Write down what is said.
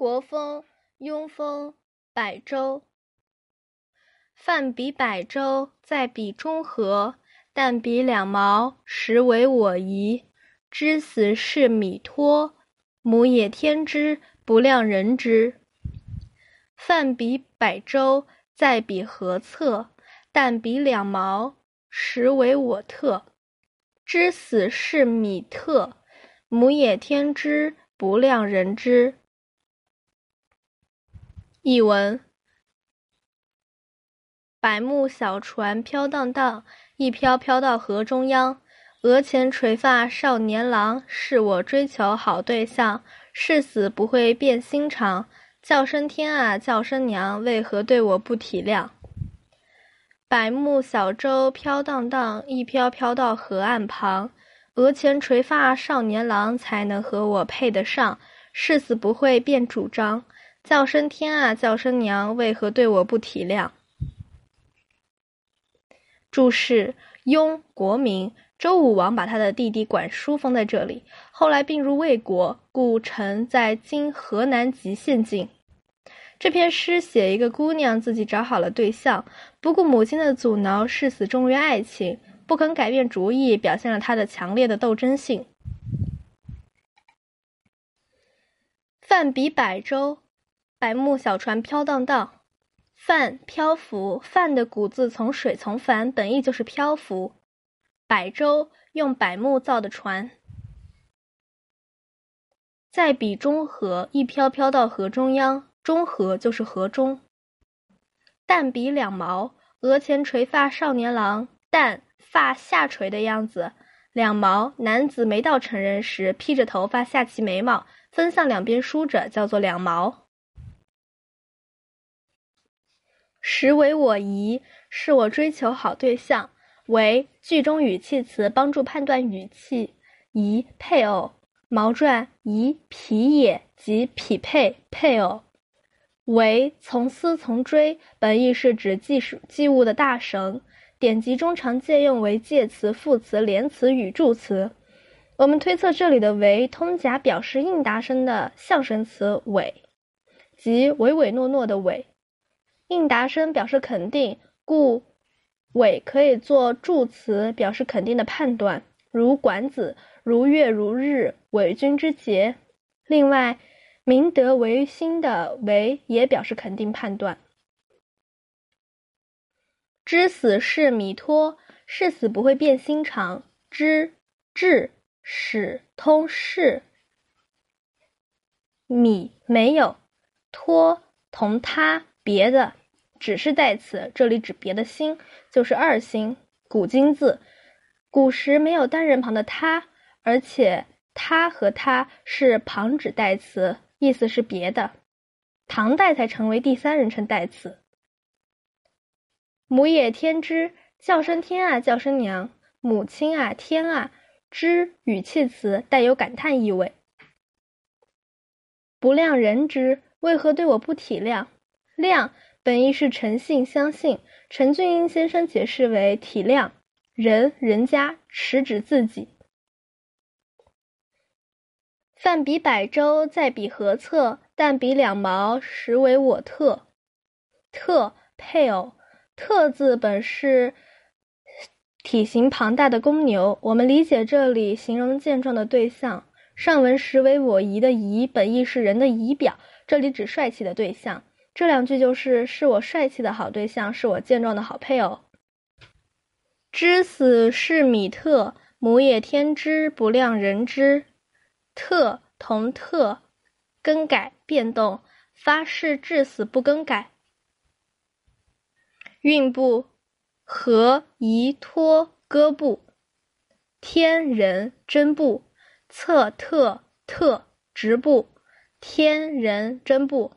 国风庸风百州。泛比百州，在比中和，但比两毛，实为我宜。知死是米托，母也天之，不量人之。泛比百州，在比何策，但比两毛，实为我特。知死是米特，母也天之，不量人之。译文：百木小船飘荡荡，一飘飘到河中央。额前垂发少年郎，是我追求好对象。誓死不会变心肠。叫声天啊，叫声娘，为何对我不体谅？百木小舟飘荡荡，一飘飘到河岸旁。额前垂发少年郎，才能和我配得上。誓死不会变主张。叫声天啊，叫声娘，为何对我不体谅？注释：雍国名，周武王把他的弟弟管叔封在这里，后来并入魏国，故城在今河南籍县境。这篇诗写一个姑娘自己找好了对象，不顾母亲的阻挠，誓死忠于爱情，不肯改变主意，表现了她的强烈的斗争性。范比百舟。百木小船飘荡荡，帆漂浮。帆的古字从水从帆，本意就是漂浮。百舟用柏木造的船，在比中河，一飘飘到河中央。中河就是河中。旦比两毛，额前垂发少年郎。淡发下垂的样子，两毛男子没到成人时，披着头发下齐眉毛，分向两边梳着，叫做两毛。实为我宜，是我追求好对象。为句中语气词，帮助判断语气。宜配偶。毛传宜匹也，即匹配配偶。为从丝从追，本意是指记数记物的大绳。典籍中常借用为介词、副词、连词语助词。我们推测这里的为通假表示应答声的象声词伪，即唯唯诺诺的伪。应答声表示肯定，故伪可以做助词，表示肯定的判断，如管子如月如日，伪君之节。另外，明德维新的为也表示肯定判断。知死是弥托，誓死不会变心肠。知至始通是米没有托同他别的。只是代词，这里指别的心，就是二心。古今字，古时没有单人旁的他，而且他和他是旁指代词，意思是别的。唐代才成为第三人称代词。母也天之，叫声天啊，叫声娘，母亲啊，天啊，之语气词，带有感叹意味。不谅人之，为何对我不体谅？谅。本意是诚信、相信。陈俊英先生解释为体谅人、人家，实指自己。泛比百州，在比何策？但比两毛，实为我特。特配偶，特字本是体型庞大的公牛。我们理解这里形容健壮的对象。上文实为我仪的仪，本意是人的仪表，这里指帅气的对象。这两句就是是我帅气的好对象，是我健壮的好配偶。知死是米特，母也天之，不量人之。特同特，更改变动，发誓至死不更改。韵部和宜托歌部，天人真部，侧特特直部，天人真部。